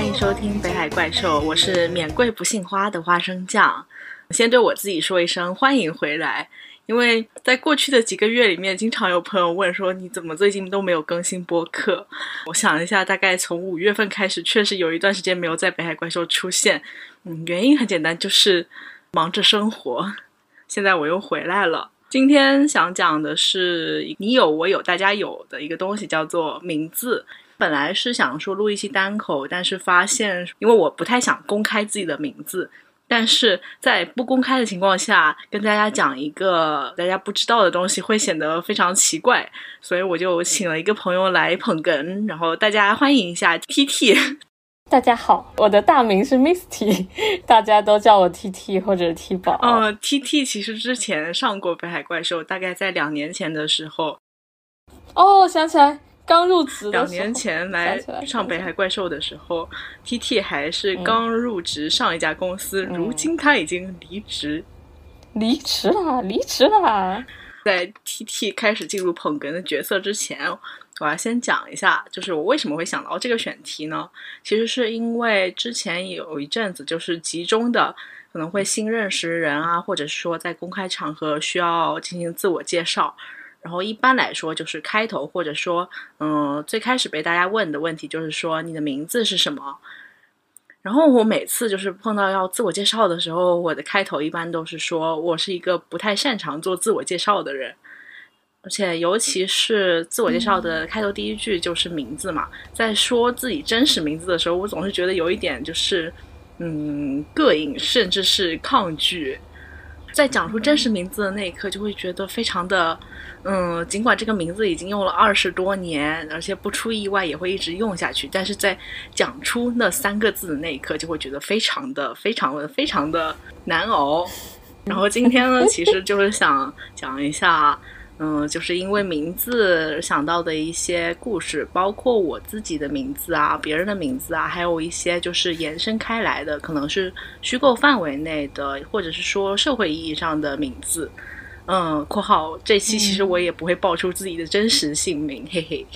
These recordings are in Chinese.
欢迎收听《北海怪兽》，我是免贵不姓花的花生酱。先对我自己说一声欢迎回来，因为在过去的几个月里面，经常有朋友问说你怎么最近都没有更新播客。我想一下，大概从五月份开始，确实有一段时间没有在《北海怪兽》出现。嗯，原因很简单，就是忙着生活。现在我又回来了。今天想讲的是你有我有大家有的一个东西，叫做名字。本来是想说录一期单口，但是发现因为我不太想公开自己的名字，但是在不公开的情况下跟大家讲一个大家不知道的东西会显得非常奇怪，所以我就请了一个朋友来捧哏，然后大家欢迎一下 T T。大家好，我的大名是 Misty，大家都叫我 T T 或者 T 宝。嗯，T T 其实之前上过《北海怪兽》，大概在两年前的时候。哦，想起来。刚入职，两年前来上北海怪兽的时候，T T 还是刚入职上一家公司，如今他已经离职，离职了，离职了。在 T T 开始进入捧哏的角色之前，我要先讲一下，就是我为什么会想到这个选题呢？其实是因为之前有一阵子，就是集中的可能会新认识人啊，或者是说在公开场合需要进行自我介绍。然后一般来说，就是开头或者说，嗯，最开始被大家问的问题就是说你的名字是什么。然后我每次就是碰到要自我介绍的时候，我的开头一般都是说我是一个不太擅长做自我介绍的人，而且尤其是自我介绍的开头第一句就是名字嘛，在说自己真实名字的时候，我总是觉得有一点就是，嗯，膈应，甚至是抗拒。在讲出真实名字的那一刻，就会觉得非常的，嗯，尽管这个名字已经用了二十多年，而且不出意外也会一直用下去，但是在讲出那三个字的那一刻，就会觉得非常的、非常的、非常的难熬。然后今天呢，其实就是想讲一下。嗯，就是因为名字想到的一些故事，包括我自己的名字啊，别人的名字啊，还有一些就是延伸开来的，可能是虚构范围内的，或者是说社会意义上的名字。嗯，括号这期其实我也不会报出自己的真实姓名，嘿嘿，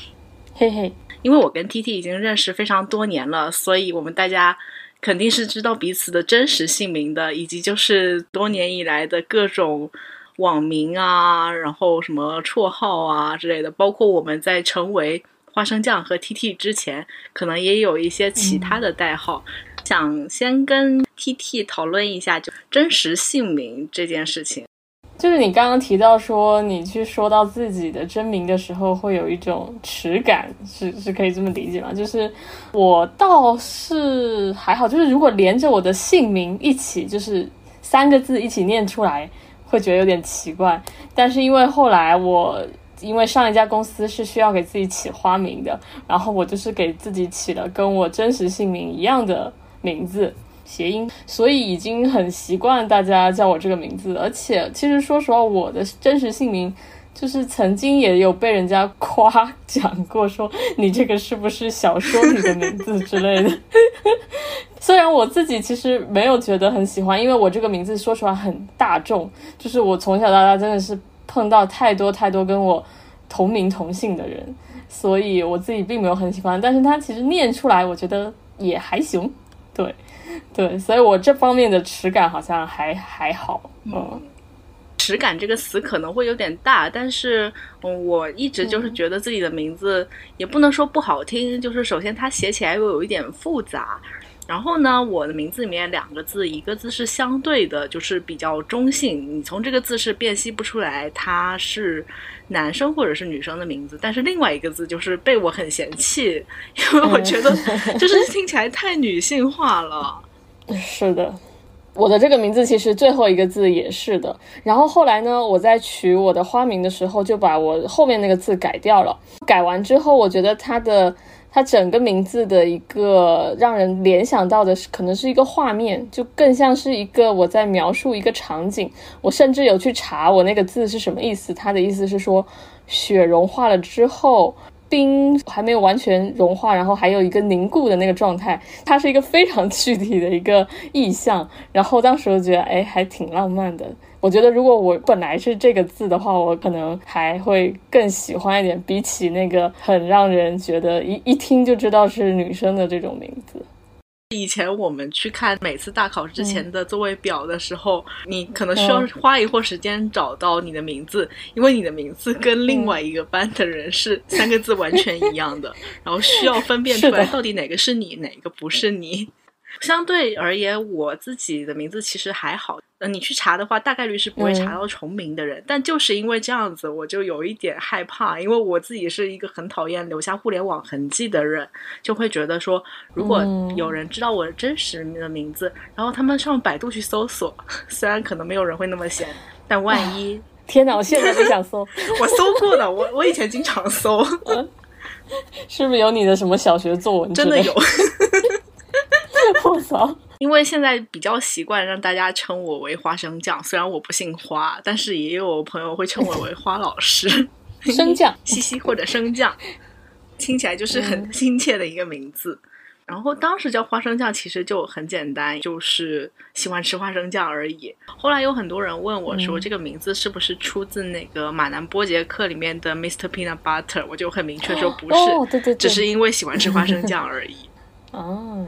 嘿嘿，因为我跟 T T 已经认识非常多年了，所以我们大家肯定是知道彼此的真实姓名的，以及就是多年以来的各种。网名啊，然后什么绰号啊之类的，包括我们在成为花生酱和 T T 之前，可能也有一些其他的代号。想先跟 T T 讨论一下，就真实姓名这件事情。就是你刚刚提到说，你去说到自己的真名的时候，会有一种耻感，是是可以这么理解吗？就是我倒是还好，就是如果连着我的姓名一起，就是三个字一起念出来。会觉得有点奇怪，但是因为后来我因为上一家公司是需要给自己起花名的，然后我就是给自己起了跟我真实姓名一样的名字谐音，所以已经很习惯大家叫我这个名字。而且其实说实话，我的真实姓名就是曾经也有被人家夸奖过，说你这个是不是小说里的名字之类的。虽然我自己其实没有觉得很喜欢，因为我这个名字说实话很大众，就是我从小到大真的是碰到太多太多跟我同名同姓的人，所以我自己并没有很喜欢。但是它其实念出来，我觉得也还行，对对，所以我这方面的耻感好像还还好。嗯，耻感这个词可能会有点大，但是嗯，我一直就是觉得自己的名字也不能说不好听，就是首先它写起来又有一点复杂。然后呢，我的名字里面两个字，一个字是相对的，就是比较中性，你从这个字是辨析不出来它是男生或者是女生的名字。但是另外一个字就是被我很嫌弃，因为我觉得就是听起来太女性化了。是的，我的这个名字其实最后一个字也是的。然后后来呢，我在取我的花名的时候，就把我后面那个字改掉了。改完之后，我觉得它的。它整个名字的一个让人联想到的是，可能是一个画面，就更像是一个我在描述一个场景。我甚至有去查我那个字是什么意思，它的意思是说，雪融化了之后，冰还没有完全融化，然后还有一个凝固的那个状态，它是一个非常具体的一个意象。然后当时我觉得，哎，还挺浪漫的。我觉得如果我本来是这个字的话，我可能还会更喜欢一点，比起那个很让人觉得一一听就知道是女生的这种名字。以前我们去看每次大考之前的座位表的时候，你可能需要花一会儿时间找到你的名字，因为你的名字跟另外一个班的人是三个字完全一样的，然后需要分辨出来到底哪个是你，哪个不是你。相对而言，我自己的名字其实还好。呃，你去查的话，大概率是不会查到重名的人。但就是因为这样子，我就有一点害怕，因为我自己是一个很讨厌留下互联网痕迹的人，就会觉得说，如果有人知道我的真实的名字，然后他们上百度去搜索，虽然可能没有人会那么闲，但万一……天哪！我现在就想搜，我搜过的，我我以前经常搜，是不是有你的什么小学作文？真的有。我操！因为现在比较习惯让大家称我为花生酱，虽然我不姓花，但是也有朋友会称我为花老师。生酱，西西或者生酱，听起来就是很亲切的一个名字。然后当时叫花生酱其实就很简单，就是喜欢吃花生酱而已。后来有很多人问我说，这个名字是不是出自那个马南波杰克里面的 Mr. Peanut Butter？我就很明确说不是，对对，只是因为喜欢吃花生酱而已。哦。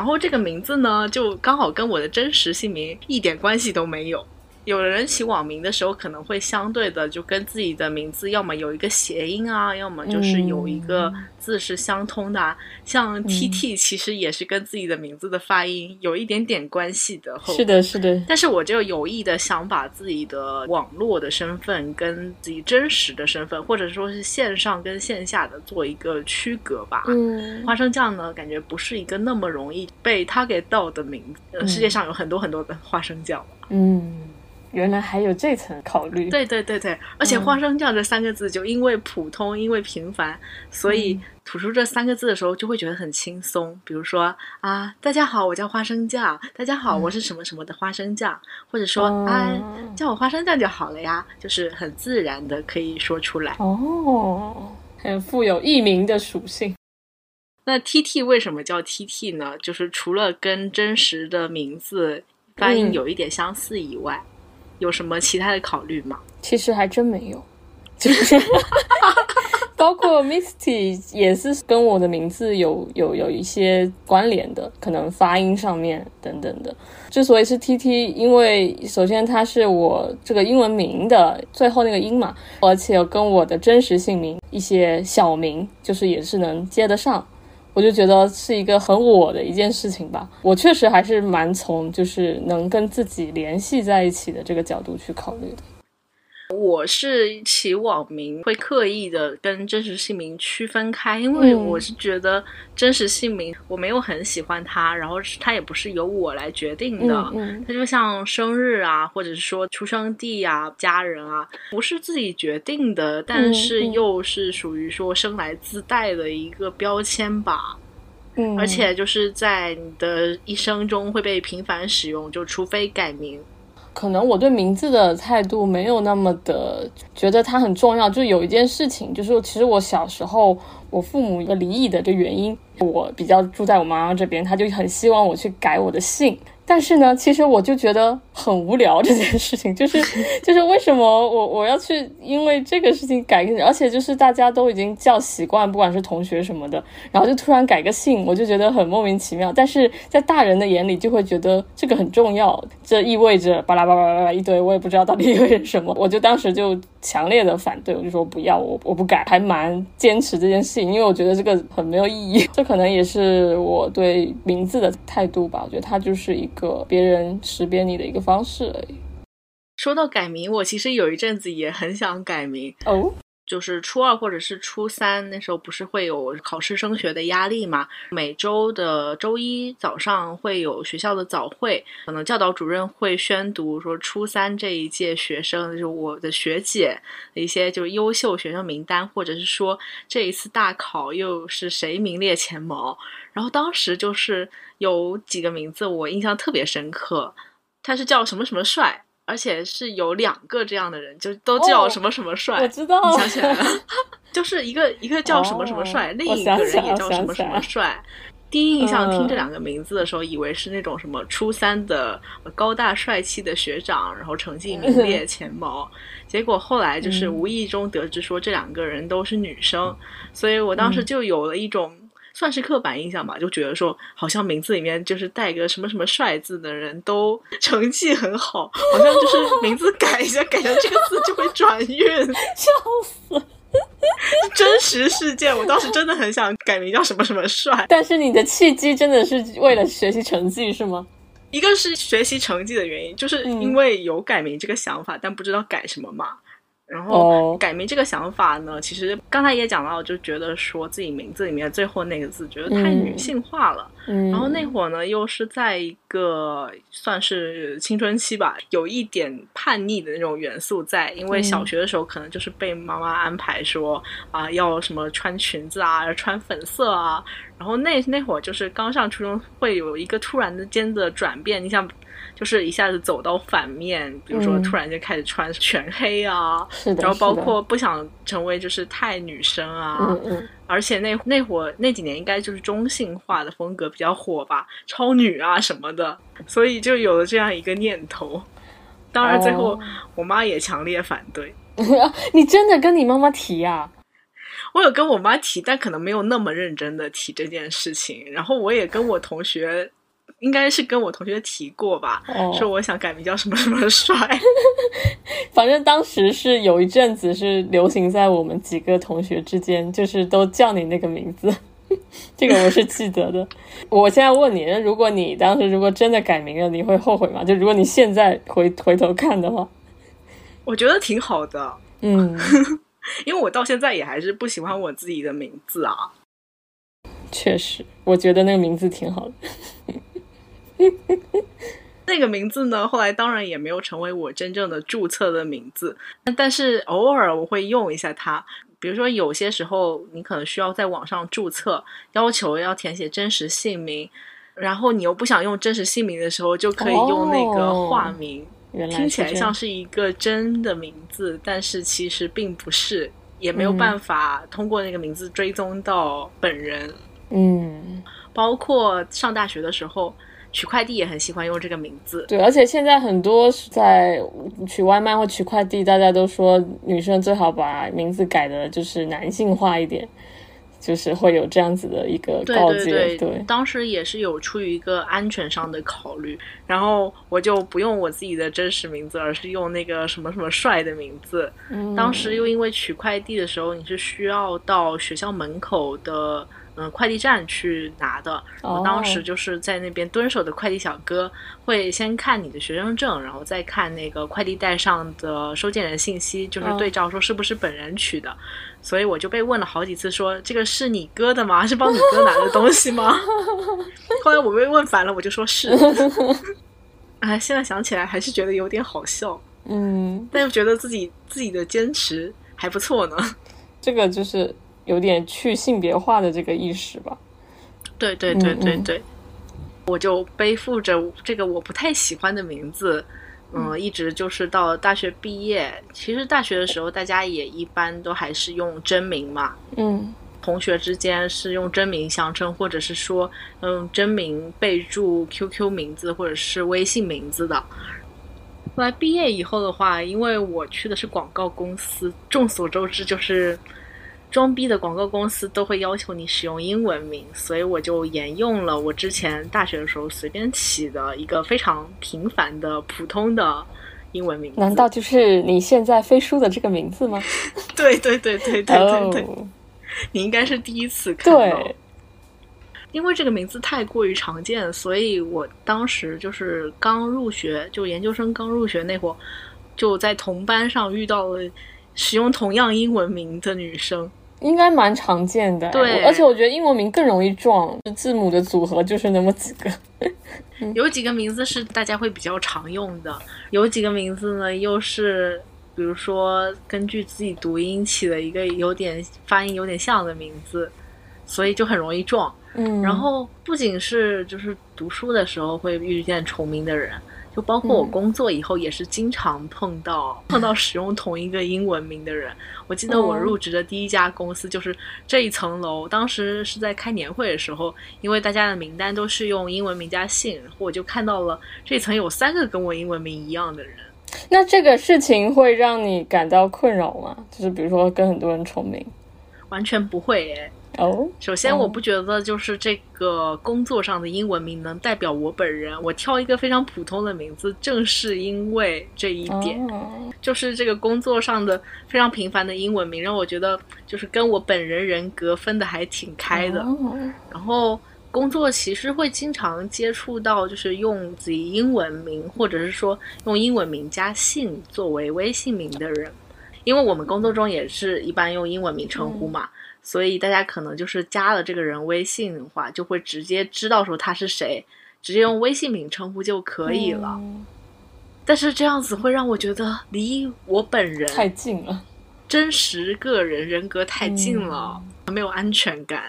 然后这个名字呢，就刚好跟我的真实姓名一点关系都没有。有人起网名的时候，可能会相对的就跟自己的名字，要么有一个谐音啊，要么就是有一个字是相通的。像 T T 其实也是跟自己的名字的发音有一点点关系的。是的，是的。但是我就有意的想把自己的网络的身份跟自己真实的身份，或者说是线上跟线下的做一个区隔吧。嗯，花生酱呢，感觉不是一个那么容易被 target 到的名字。世界上有很多很多的花生酱。嗯。原来还有这层考虑，对对对对，而且花生酱这三个字就因为普通，因为平凡，所以吐出这三个字的时候就会觉得很轻松。比如说啊，大家好，我叫花生酱，大家好，我是什么什么的花生酱，或者说啊，叫我花生酱就好了呀，就是很自然的可以说出来。哦，很富有艺名的属性。那 T T 为什么叫 T T 呢？就是除了跟真实的名字发音有一点相似以外。有什么其他的考虑吗？其实还真没有，就是 包括 Misty 也是跟我的名字有有有一些关联的，可能发音上面等等的。之所以是 T T，因为首先它是我这个英文名的最后那个音嘛，而且跟我的真实姓名一些小名就是也是能接得上。我就觉得是一个很我的一件事情吧，我确实还是蛮从就是能跟自己联系在一起的这个角度去考虑的。我是起网名会刻意的跟真实姓名区分开，因为我是觉得真实姓名我没有很喜欢它，然后它也不是由我来决定的，它就像生日啊，或者是说出生地啊、家人啊，不是自己决定的，但是又是属于说生来自带的一个标签吧。嗯，而且就是在你的一生中会被频繁使用，就除非改名。可能我对名字的态度没有那么的觉得它很重要。就有一件事情，就是其实我小时候我父母一个离异的这原因，我比较住在我妈妈这边，她就很希望我去改我的姓。但是呢，其实我就觉得很无聊这件事情，就是就是为什么我我要去因为这个事情改个，而且就是大家都已经叫习惯，不管是同学什么的，然后就突然改个姓，我就觉得很莫名其妙。但是在大人的眼里就会觉得这个很重要，这意味着巴拉巴拉巴拉一堆，我也不知道到底意味着什么。我就当时就强烈的反对，我就说不要，我我不改，还蛮坚持这件事情，因为我觉得这个很没有意义。这可能也是我对名字的态度吧，我觉得它就是一个。个别人识别你的一个方式而已。说到改名，我其实有一阵子也很想改名哦。就是初二或者是初三那时候，不是会有考试升学的压力嘛？每周的周一早上会有学校的早会，可能教导主任会宣读说初三这一届学生，就是我的学姐一些就是优秀学生名单，或者是说这一次大考又是谁名列前茅。然后当时就是有几个名字我印象特别深刻，他是叫什么什么帅。而且是有两个这样的人，就都叫什么什么帅。我知道，想起来了，就是一个一个叫什么什么帅，另一个人也叫什么什么帅。第一印象听这两个名字的时候，以为是那种什么初三的高大帅气的学长，然后成绩名列前茅。结果后来就是无意中得知说这两个人都是女生，所以我当时就有了一种算是刻板印象吧，就觉得说好像名字里面就是带个什么什么帅字的人都 成绩很好，好像就是名字改一下改成这个字就会转运，笑死。真实事件，我当时真的很想改名叫什么什么帅。但是你的契机真的是为了学习成绩是吗？一个是学习成绩的原因，就是因为有改名这个想法，但不知道改什么嘛。然后改名这个想法呢，其实刚才也讲到，就觉得说自己名字里面最后那个字，觉得太女性化了。然后那会儿呢，又是在一个算是青春期吧，有一点叛逆的那种元素在。因为小学的时候，可能就是被妈妈安排说啊，要什么穿裙子啊，要穿粉色啊。然后那那会儿就是刚上初中，会有一个突然之间的转变。你像。就是一下子走到反面，比如说突然间开始穿全黑啊，然后包括不想成为就是太女生啊，而且那那会儿那几年应该就是中性化的风格比较火吧，超女啊什么的，所以就有了这样一个念头。当然最后我妈也强烈反对。你真的跟你妈妈提呀？我有跟我妈提，但可能没有那么认真的提这件事情。然后我也跟我同学。应该是跟我同学提过吧，说我想改名叫什么什么帅。反正当时是有一阵子是流行在我们几个同学之间，就是都叫你那个名字，这个我是记得的。我现在问你，如果你当时如果真的改名了，你会后悔吗？就如果你现在回回头看的话，我觉得挺好的。嗯，因为我到现在也还是不喜欢我自己的名字啊。确实，我觉得那个名字挺好的。那个名字呢？后来当然也没有成为我真正的注册的名字，但是偶尔我会用一下它。比如说有些时候你可能需要在网上注册，要求要填写真实姓名，然后你又不想用真实姓名的时候，就可以用那个化名。听起来像是一个真的名字，但是其实并不是，也没有办法通过那个名字追踪到本人。嗯，包括上大学的时候。取快递也很喜欢用这个名字，对，而且现在很多在取外卖或取快递，大家都说女生最好把名字改的就是男性化一点，就是会有这样子的一个告诫。对，当时也是有出于一个安全上的考虑，然后我就不用我自己的真实名字，而是用那个什么什么帅的名字。当时又因为取快递的时候，你是需要到学校门口的。嗯，快递站去拿的。我当时就是在那边蹲守的快递小哥，会先看你的学生证，然后再看那个快递袋上的收件人信息，就是对照说是不是本人取的。所以我就被问了好几次，说这个是你哥的吗？是帮你哥拿的东西吗？后来我被问烦了，我就说是。哎，现在想起来还是觉得有点好笑。嗯，但又觉得自己自己的坚持还不错呢。这个就是。有点去性别化的这个意识吧，对对对对对，我就背负着这个我不太喜欢的名字，嗯，一直就是到大学毕业。其实大学的时候，大家也一般都还是用真名嘛，嗯，同学之间是用真名相称，或者是说嗯真名备注 QQ 名字或者是微信名字的。后来毕业以后的话，因为我去的是广告公司，众所周知就是。装逼的广告公司都会要求你使用英文名，所以我就沿用了我之前大学的时候随便起的一个非常平凡的普通的英文名。难道就是你现在飞书的这个名字吗？对对对对对对对，你应该是第一次看到。因为这个名字太过于常见，所以我当时就是刚入学，就研究生刚入学那会儿，就在同班上遇到了使用同样英文名的女生。应该蛮常见的，对，而且我觉得英文名更容易撞，字母的组合就是那么几个。有几个名字是大家会比较常用的，有几个名字呢又是，比如说根据自己读音起了一个有点发音有点像的名字，所以就很容易撞。嗯，然后不仅是就是读书的时候会遇见重名的人。就包括我工作以后也是经常碰到碰到使用同一个英文名的人。我记得我入职的第一家公司就是这一层楼，当时是在开年会的时候，因为大家的名单都是用英文名加姓，然后我就看到了这层有三个跟我英文名一样的人。那这个事情会让你感到困扰吗？就是比如说跟很多人重名，完全不会诶。哦，首先我不觉得就是这个工作上的英文名能代表我本人。我挑一个非常普通的名字，正是因为这一点，就是这个工作上的非常平凡的英文名，让我觉得就是跟我本人人格分的还挺开的。然后工作其实会经常接触到，就是用自己英文名，或者是说用英文名加姓作为微信名的人，因为我们工作中也是一般用英文名称呼嘛。所以大家可能就是加了这个人微信的话，就会直接知道说他是谁，直接用微信名称呼就可以了。但是这样子会让我觉得离我本人太近了，真实个人人格太近了，没有安全感。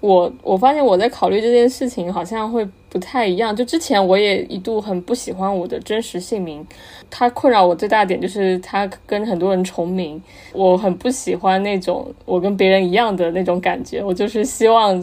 我我发现我在考虑这件事情，好像会。不太一样，就之前我也一度很不喜欢我的真实姓名，它困扰我最大的点就是它跟很多人重名，我很不喜欢那种我跟别人一样的那种感觉，我就是希望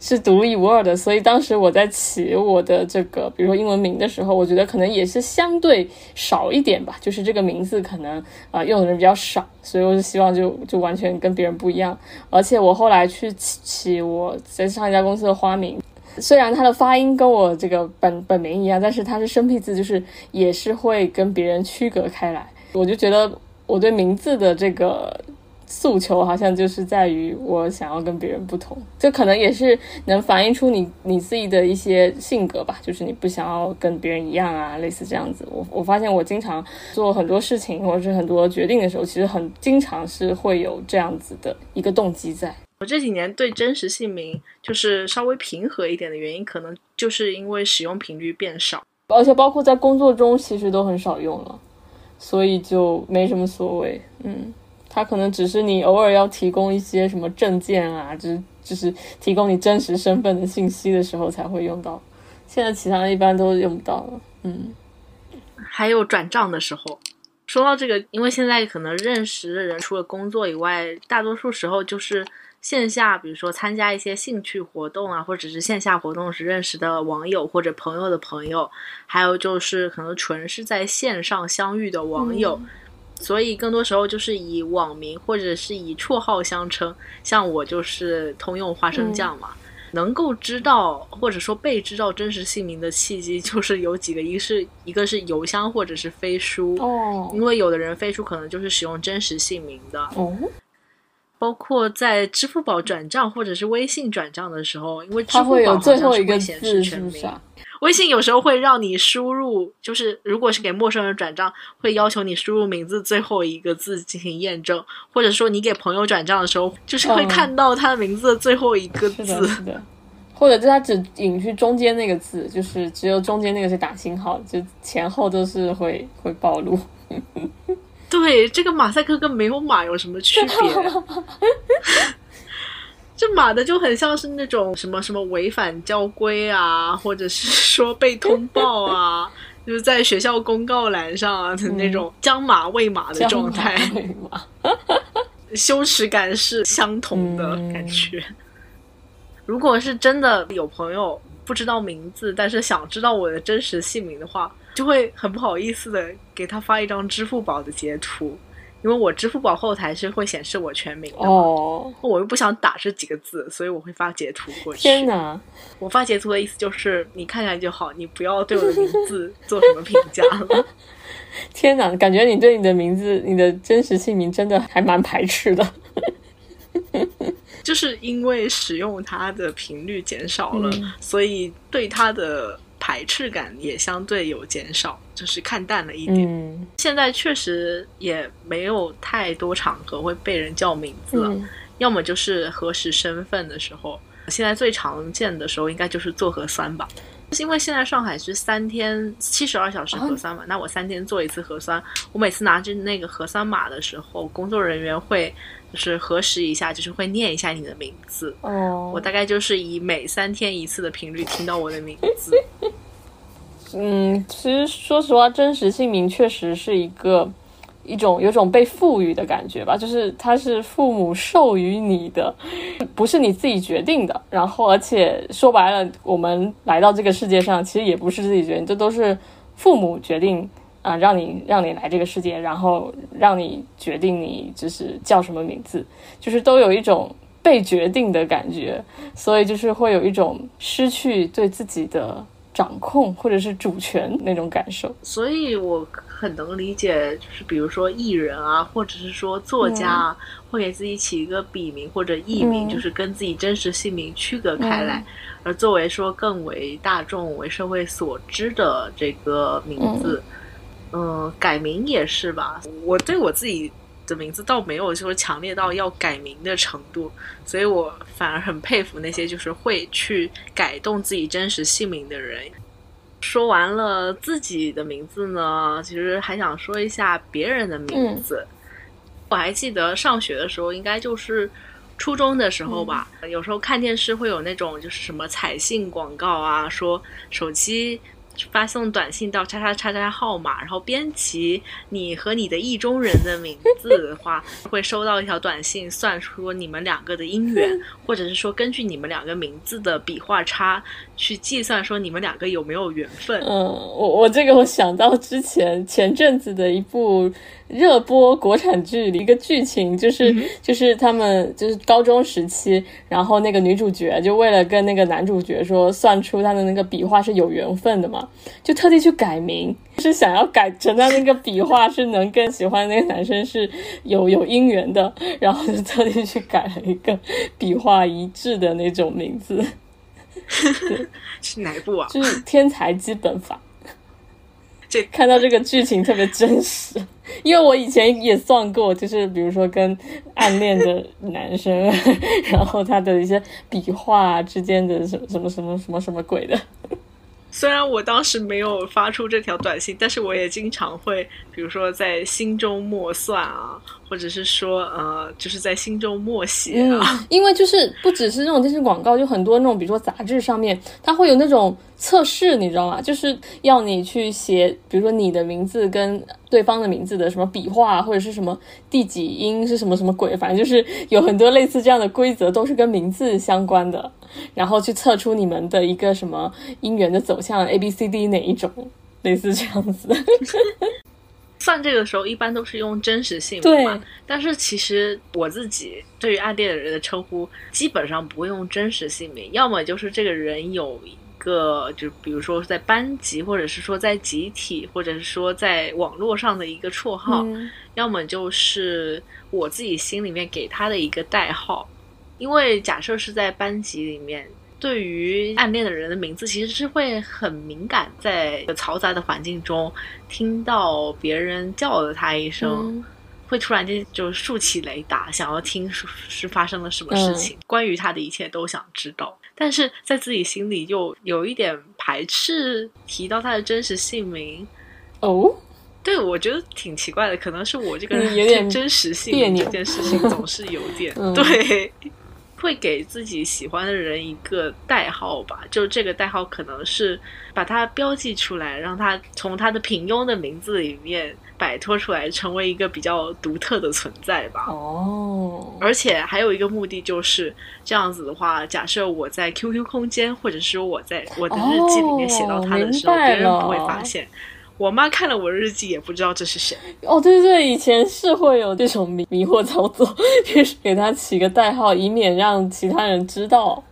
是独一无二的。所以当时我在起我的这个，比如说英文名的时候，我觉得可能也是相对少一点吧，就是这个名字可能啊用的人比较少，所以我就希望就就完全跟别人不一样。而且我后来去起起我在上一家公司的花名。虽然他的发音跟我这个本本名一样，但是他是生僻字，就是也是会跟别人区隔开来。我就觉得我对名字的这个诉求，好像就是在于我想要跟别人不同。这可能也是能反映出你你自己的一些性格吧，就是你不想要跟别人一样啊，类似这样子。我我发现我经常做很多事情或者是很多决定的时候，其实很经常是会有这样子的一个动机在。我这几年对真实姓名就是稍微平和一点的原因，可能就是因为使用频率变少，而且包括在工作中其实都很少用了，所以就没什么所谓。嗯，它可能只是你偶尔要提供一些什么证件啊，就是就是提供你真实身份的信息的时候才会用到，现在其他一般都用不到了。嗯，还有转账的时候，说到这个，因为现在可能认识的人除了工作以外，大多数时候就是。线下，比如说参加一些兴趣活动啊，或者是线下活动时认识的网友或者朋友的朋友，还有就是可能纯是在线上相遇的网友，所以更多时候就是以网名或者是以绰号相称。像我就是通用花生酱嘛，能够知道或者说被知道真实姓名的契机就是有几个，一个是一个是邮箱或者是飞书，哦，因为有的人飞书可能就是使用真实姓名的，哦。包括在支付宝转账或者是微信转账的时候，因为支付宝好像是会显示全名，微信有时候会让你输入，就是如果是给陌生人转账，会要求你输入名字最后一个字进行验证，或者说你给朋友转账的时候，就是会看到他的名字的最后一个字，是的，或者是他只隐去中间那个字，就是只有中间那个是打星号，就前后都是会会暴露。对，这个马赛克跟没有马有什么区别？这马的就很像是那种什么什么违反交规啊，或者是说被通报啊，就是在学校公告栏上啊的那种将马未马的状态，羞耻感是相同的感觉。如果是真的有朋友不知道名字，但是想知道我的真实姓名的话。就会很不好意思的给他发一张支付宝的截图，因为我支付宝后台是会显示我全名的哦，我又不想打这几个字，所以我会发截图过去。天哪！我发截图的意思就是你看看就好，你不要对我的名字做什么评价了。天哪，感觉你对你的名字、你的真实姓名真的还蛮排斥的。就是因为使用它的频率减少了，所以对它的。排斥感也相对有减少，就是看淡了一点。现在确实也没有太多场合会被人叫名字了，要么就是核实身份的时候。现在最常见的时候应该就是做核酸吧，因为现在上海是三天七十二小时核酸嘛，那我三天做一次核酸，我每次拿着那个核酸码的时候，工作人员会就是核实一下，就是会念一下你的名字。哦，我大概就是以每三天一次的频率听到我的名字。嗯，其实说实话，真实姓名确实是一个一种有种被赋予的感觉吧，就是它是父母授予你的，不是你自己决定的。然后，而且说白了，我们来到这个世界上，其实也不是自己决定，这都是父母决定啊，让你让你来这个世界，然后让你决定你就是叫什么名字，就是都有一种被决定的感觉，所以就是会有一种失去对自己的。掌控或者是主权那种感受，所以我很能理解，就是比如说艺人啊，或者是说作家啊，会给自己起一个笔名或者艺名，就是跟自己真实姓名区隔开来，而作为说更为大众、为社会所知的这个名字，嗯，改名也是吧。我对我自己。的名字倒没有说强烈到要改名的程度，所以我反而很佩服那些就是会去改动自己真实姓名的人。说完了自己的名字呢，其实还想说一下别人的名字。我还记得上学的时候，应该就是初中的时候吧，有时候看电视会有那种就是什么彩信广告啊，说手机。发送短信到叉叉叉叉号码，然后编辑你和你的意中人的名字的话，会收到一条短信，算出你们两个的姻缘，或者是说根据你们两个名字的笔画差去计算说你们两个有没有缘分。嗯，我我这个我想到之前前阵子的一部。热播国产剧的一个剧情就是就是他们就是高中时期，然后那个女主角就为了跟那个男主角说算出他的那个笔画是有缘分的嘛，就特地去改名，是想要改成他那个笔画是能跟喜欢那个男生是有有姻缘的，然后就特地去改了一个笔画一致的那种名字。是哪一部啊？就是《天才基本法》。这看到这个剧情特别真实。因为我以前也算过，就是比如说跟暗恋的男生，然后他的一些笔画之间的什么什么什么什么什么鬼的。虽然我当时没有发出这条短信，但是我也经常会，比如说在心中默算啊。或者是说，呃，就是在心中默写啊。因为就是不只是那种电视广告，就很多那种，比如说杂志上面，它会有那种测试，你知道吗？就是要你去写，比如说你的名字跟对方的名字的什么笔画，或者是什么第几音是什么什么鬼，反正就是 有很多类似这样的规则，都是跟名字相关的，然后去测出你们的一个什么姻缘的走向，A B C D 哪一种，类似这样子。算这个时候一般都是用真实姓名嘛，但是其实我自己对于暗恋的人的称呼基本上不会用真实姓名，要么就是这个人有一个，就比如说在班级，或者是说在集体，或者是说在网络上的一个绰号，要么就是我自己心里面给他的一个代号，因为假设是在班级里面。对于暗恋的人的名字，其实是会很敏感，在嘈杂的环境中听到别人叫了他一声，会突然间就竖起雷达，想要听是发生了什么事情，关于他的一切都想知道，但是在自己心里又有一点排斥提到他的真实姓名。哦，对，我觉得挺奇怪的，可能是我这个人有点真实性这件事情总是有点 对。会给自己喜欢的人一个代号吧，就这个代号可能是把它标记出来，让他从他的平庸的名字里面摆脱出来，成为一个比较独特的存在吧。哦，而且还有一个目的就是这样子的话，假设我在 QQ 空间，或者是我在我的日记里面写到他的时候，别人不会发现。我妈看了我日记也不知道这是谁哦，对对对，以前是会有这种迷迷惑操作，就是给他起个代号，以免让其他人知道。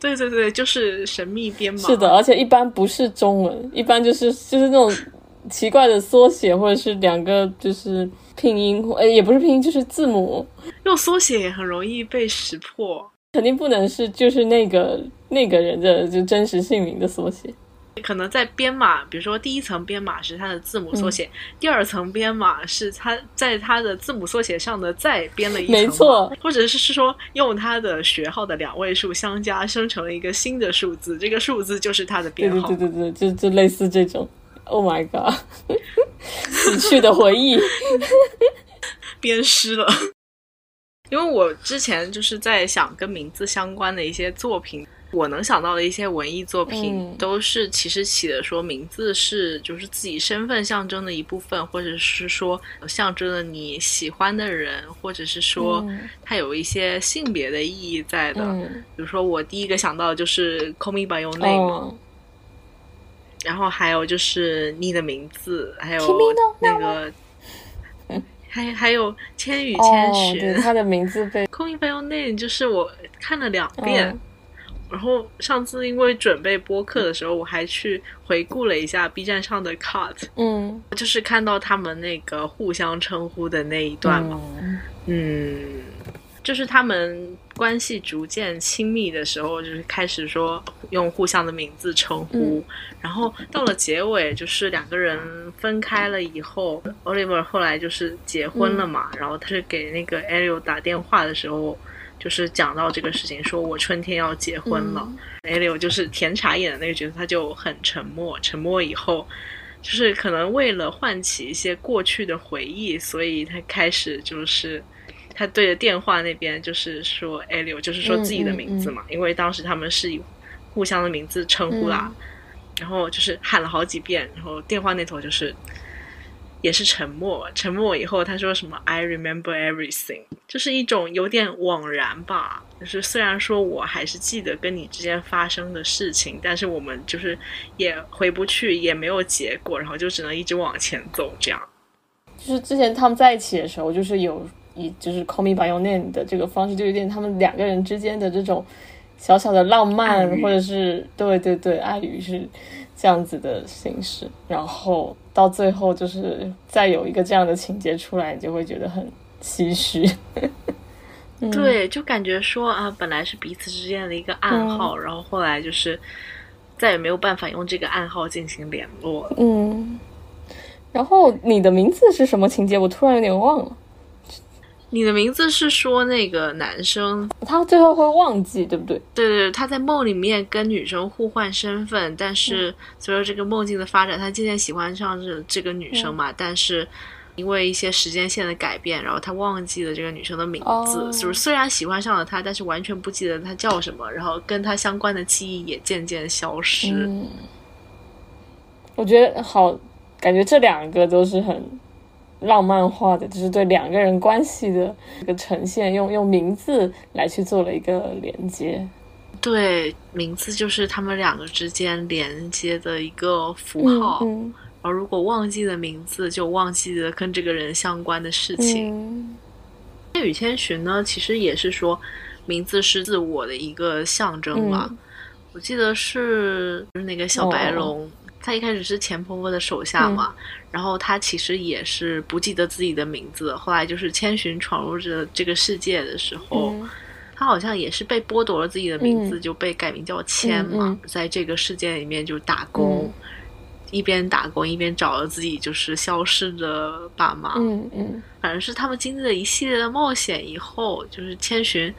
对对对，就是神秘编码。是的，而且一般不是中文，一般就是就是那种奇怪的缩写，或者是两个就是拼音，呃，也不是拼音，就是字母。用缩写也很容易被识破，肯定不能是就是那个那个人的就真实姓名的缩写。可能在编码，比如说第一层编码是它的字母缩写，第二层编码是它在它的字母缩写上的再编了一层，没错，或者是说用它的学号的两位数相加生成了一个新的数字，这个数字就是它的编号。对对对对，就就类似这种。Oh my god，死去的回忆，编诗了。因为我之前就是在想跟名字相关的一些作品。我能想到的一些文艺作品，嗯。都是其实起的说名字是就是自己身份象征的一部分，或者是说象征了你喜欢的人，或者是说嗯。它有一些性别的意义在的。嗯，比如说，我第一个想到的就是《Call Me by Your Name》哦，然后还有就是你的名字，还有那个，还还有《千与千哦，寻》对，他的名字被。Call Me by Your Name》就是我看了两遍。嗯然后上次因为准备播客的时候，我还去回顾了一下 B 站上的 cut，嗯。就是看到他们那个互相称呼的那一段嘛，嗯嗯，就是他们关系逐渐亲密的时候，就是开始说用互相的名字称呼，然后到了结尾，就是两个人分开了以后，Oliver 后来就是结婚了嘛，然后他是给那个 Ariel 打电话的时候。就是讲到这个事情，说我春天要结婚了。Ariel 就是甜茶演的那个角色，他就很沉默。沉默以后，就是可能为了唤起一些过去的回忆，所以他开始就是他对着电话那边就是说 Ariel，就是说自己的名字嘛，因为当时他们是以互相的名字称呼啦，然后就是喊了好几遍，然后电话那头就是。也是沉默，沉默以后，他说什么 “I remember everything”，就是一种有点惘然吧。就是虽然说我还是记得跟你之间发生的事情，但是我们就是也回不去，也没有结果，然后就只能一直往前走，这样。就是之前他们在一起的时候，就是有以就是 Call Me by Your Name 的这个方式，就有点他们两个人之间的这种小小的浪漫，或者是对对对，爱语是这样子的形式。然后到最后，就是再有一个这样的情节出来，你就会觉得很唏嘘。嗯、对，就感觉说啊，本来是彼此之间的一个暗号，然后后来就是再也没有办法用这个暗号进行联络。嗯。然后你的名字是什么情节？我突然有点忘了。你的名字是说那个男生，他最后会忘记，对不对？对对对，他在梦里面跟女生互换身份，但是随着这个梦境的发展，他渐渐喜欢上这这个女生嘛，但是因为一些时间线的改变，然后他忘记了这个女生的名字，哦。就是虽然喜欢上了她，但是完全不记得她叫什么，然后跟她相关的记忆也渐渐消失。嗯，我觉得好，感觉这两个都是很浪漫化的，就是对两个人关系的一个呈现，用用名字来去做了一个连接。对，名字就是他们两个之间连接的一个符号。嗯而如果忘记了名字，就忘记了跟这个人相关的事嗯情。嗯千与千寻呢，其实也是说名字是自我的一个象征嘛。嗯我记得是就是那个小白哦龙，他一开始是钱婆婆的手下嘛，然后他其实也是不记得自己的名字。后来就是千寻闯入这这个世界的时候，嗯他好像也是被剥夺了自己的名字，嗯就被改名叫千嘛，嗯嗯在这个世界里面就打工。嗯一边打工一边找了自己就是消失的爸妈，嗯嗯反正是他们经历了一系列的冒险以后，就是千寻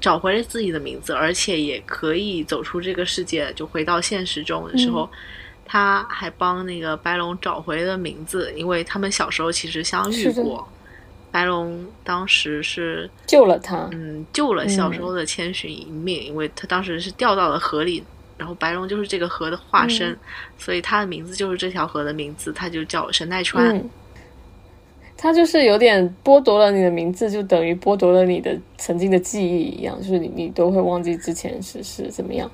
找回了自己的名字，而且也可以走出这个世界，就回到现实中的时候，嗯他还帮那个白龙找回了名字，因为他们小时候其实相遇过。白龙当时是救了他。嗯救了小时候的千寻一命，因为他当时是掉到了河里。然后白龙就是这个河的化身，嗯所以他的名字就是这条河的名字，他就叫神奈川。嗯，他就是有点剥夺了你的名字，就等于剥夺了你的曾经的记忆一样，就是你你都会忘记之前是是怎么样。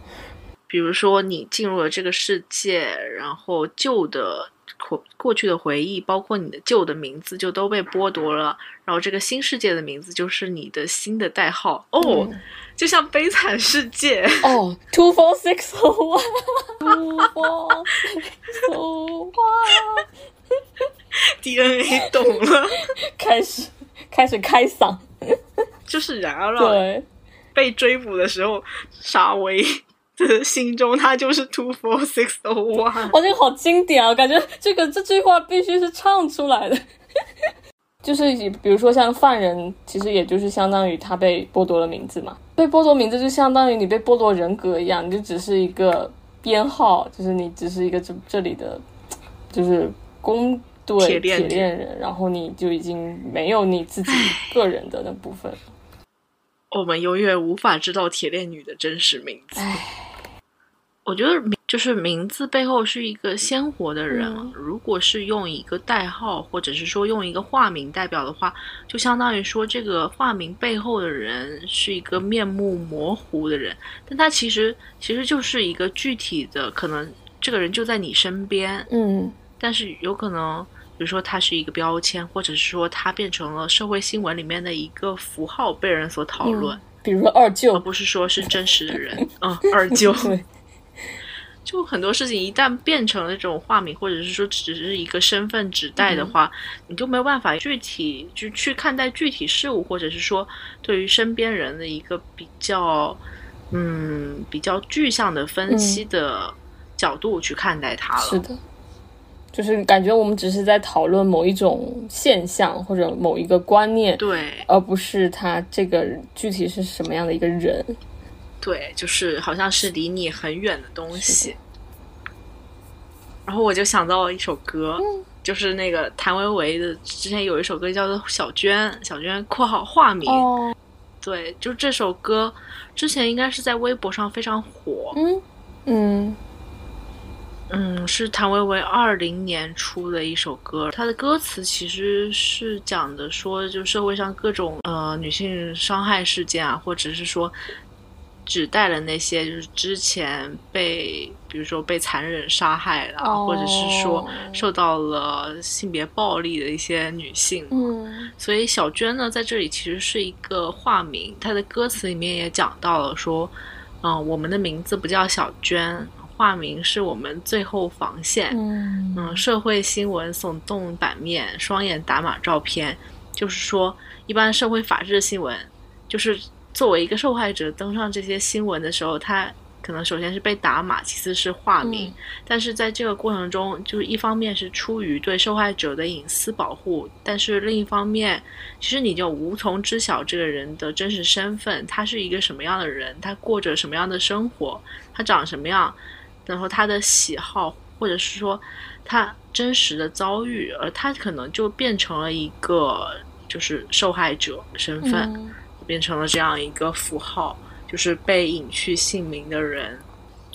比如说你进入了这个世界，然后旧的过过去的回忆，包括你的旧的名字，就都被剥夺了。然后这个新世界的名字就是你的新的代号哦，嗯就像悲惨世界。哦，two four six o one，two four six o one，DNA 懂了，开始开始开嗓，就是然而让对，被追捕的时候，傻维的心中他就是 two four six o one。哇，这个好经典啊！感觉这个这句话必须是唱出来的。就是以比如说像犯人，其实也就是相当于他被剥夺了名字嘛，被剥夺名字就相当于你被剥夺人格一样，你就只是一个编号，就是你只是一个这这里的，就是工对铁链人，然后你就已经没有你自己个人的那部分。我们永远无法知道铁链女的真实名字。唉，我觉得名就是名字背后是一个鲜活的人，嗯如果是用一个代号或者是说用一个化名代表的话，就相当于说这个化名背后的人是一个面目模糊的人，但他其实其实就是一个具体的，可能这个人就在你身边，嗯但是有可能，比如说他是一个标签，或者是说他变成了社会新闻里面的一个符号被人所讨论，嗯，比如说二舅而，不是说是真实的人。嗯，二舅。对，就很多事情一旦变成了这种化名，或者是说只是一个身份指代的话，你就没有办法具体就去看待具体事物，或者是说对于身边人的一个比较嗯比较具象的分析的角度去看待它了。是的，就是感觉我们只是在讨论某一种现象或者某一个观念，对而不是他这个具体是什么样的一个人。对，就是好像是离你很远的东西。然后我就想到了一首歌，就是那个谭维维的，之前有一首歌叫做《小娟》，小娟（括号化名）。哦，对，就这首歌之前应该是在微博上非常火，嗯嗯。嗯，是谭维维二零年出的一首歌，它的歌词其实是讲的说，就社会上各种呃女性伤害事件啊，或者是说指代了那些就是之前被比如说被残忍杀害了，哦或者是说受到了性别暴力的一些女性，嗯。所以小娟呢，在这里其实是一个化名，她的歌词里面也讲到了说，嗯、我们的名字不叫小娟，化名是我们最后防线。嗯。嗯，社会新闻耸动版面，双眼打码照片，就是说，一般社会法制新闻，就是作为一个受害者登上这些新闻的时候，他可能首先是被打码，其次是化名。嗯但是在这个过程中，就是一方面是出于对受害者的隐私保护，但是另一方面，其实你就无从知晓这个人的真实身份，他是一个什么样的人，他过着什么样的生活，他长什么样，然后他的喜好，或者是说他真实的遭遇，而他可能就变成了一个就是受害者身份，嗯变成了这样一个符号，就是被隐去姓名的人。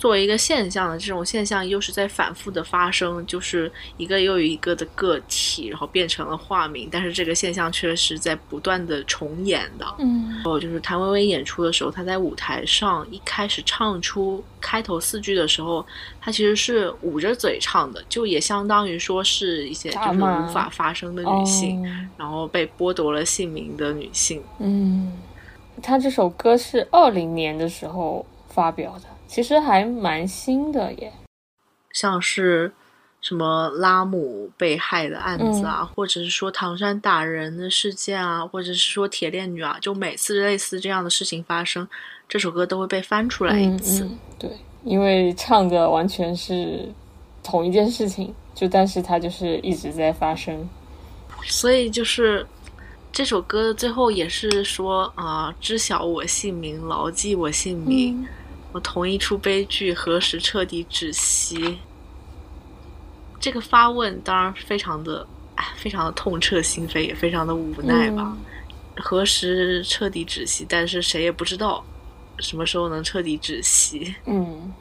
作为一个现象的，这种现象又是在反复的发生，就是一个又一个的个体，然后变成了化名，但是这个现象却是在不断的重演的。嗯哦，就是谭维维演出的时候，她在舞台上一开始唱出开头四句的时候，她其实是捂着嘴唱的，就也相当于说是一些就是无法发声的女性，哦然后被剥夺了姓名的女性。嗯，她这首歌是二零年的时候发表的，其实还蛮新的耶。像是什么拉姆被害的案子啊，或者是说唐山打人的事件啊，或者是说铁链女啊，就每次类似这样的事情发生，这首歌都会被翻出来一次。嗯嗯，对，因为唱的完全是同一件事情，就但是它就是一直在发生。所以就是这首歌最后也是说啊、知晓我姓名，牢记我姓名。嗯我同一出悲剧何时彻底止息？这个发问当然非常的，哎，非常的痛彻心扉，也非常的无奈吧。何时彻底止息？但是谁也不知道什么时候能彻底止息。嗯